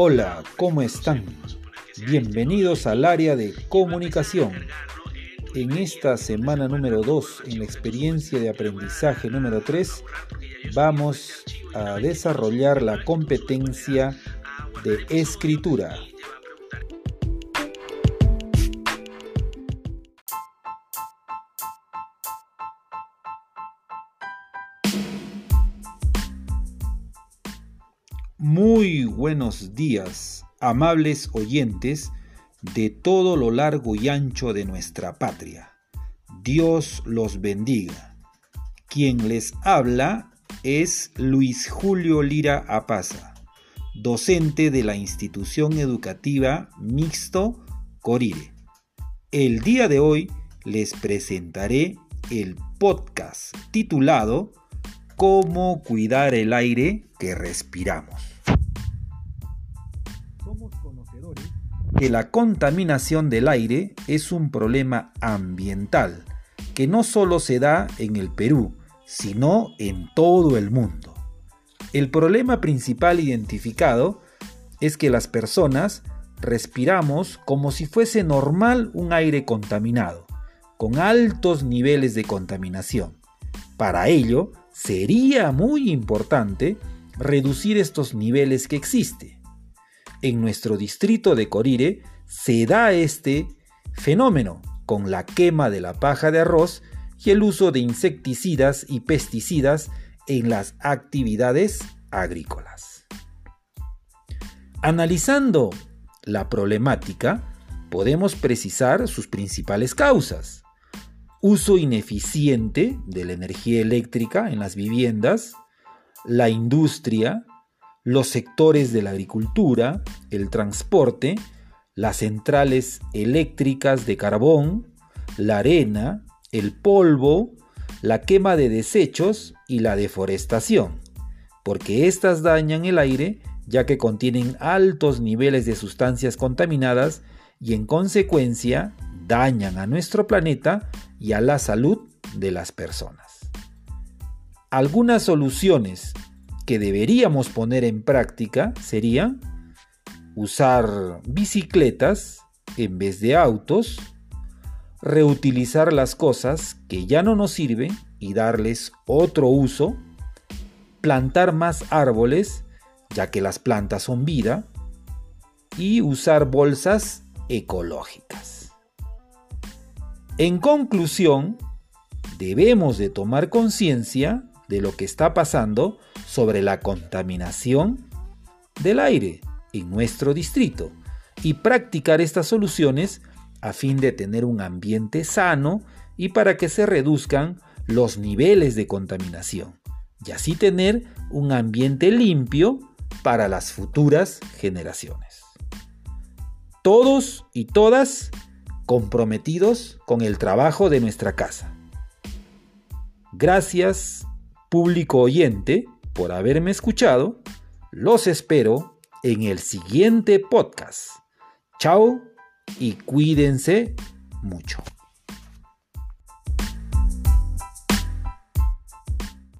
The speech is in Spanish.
Hola, ¿cómo están? Bienvenidos al área de comunicación. En esta semana número 2, en la experiencia de aprendizaje número 3, vamos a desarrollar la competencia de escritura. Muy buenos días, amables oyentes de todo lo largo y ancho de nuestra patria. Dios los bendiga. Quien les habla es Luis Julio Lira Apaza, docente de la institución educativa Mixto Corire. El día de hoy les presentaré el podcast titulado Cómo cuidar el aire que respiramos. Somos conocedores que la contaminación del aire es un problema ambiental que no solo se da en el Perú, sino en todo el mundo. El problema principal identificado es que las personas respiramos como si fuese normal un aire contaminado, con altos niveles de contaminación. Para ello, sería muy importante reducir estos niveles que existe. En nuestro distrito de Corire se da este fenómeno con la quema de la paja de arroz y el uso de insecticidas y pesticidas en las actividades agrícolas. Analizando la problemática, podemos precisar sus principales causas uso ineficiente de la energía eléctrica en las viviendas, la industria, los sectores de la agricultura, el transporte, las centrales eléctricas de carbón, la arena, el polvo, la quema de desechos y la deforestación, porque éstas dañan el aire ya que contienen altos niveles de sustancias contaminadas y en consecuencia dañan a nuestro planeta y a la salud de las personas. Algunas soluciones que deberíamos poner en práctica serían usar bicicletas en vez de autos, reutilizar las cosas que ya no nos sirven y darles otro uso, plantar más árboles, ya que las plantas son vida, y usar bolsas ecológicas. En conclusión, debemos de tomar conciencia de lo que está pasando sobre la contaminación del aire en nuestro distrito y practicar estas soluciones a fin de tener un ambiente sano y para que se reduzcan los niveles de contaminación y así tener un ambiente limpio para las futuras generaciones. Todos y todas comprometidos con el trabajo de nuestra casa. Gracias, público oyente, por haberme escuchado. Los espero en el siguiente podcast. Chao y cuídense mucho.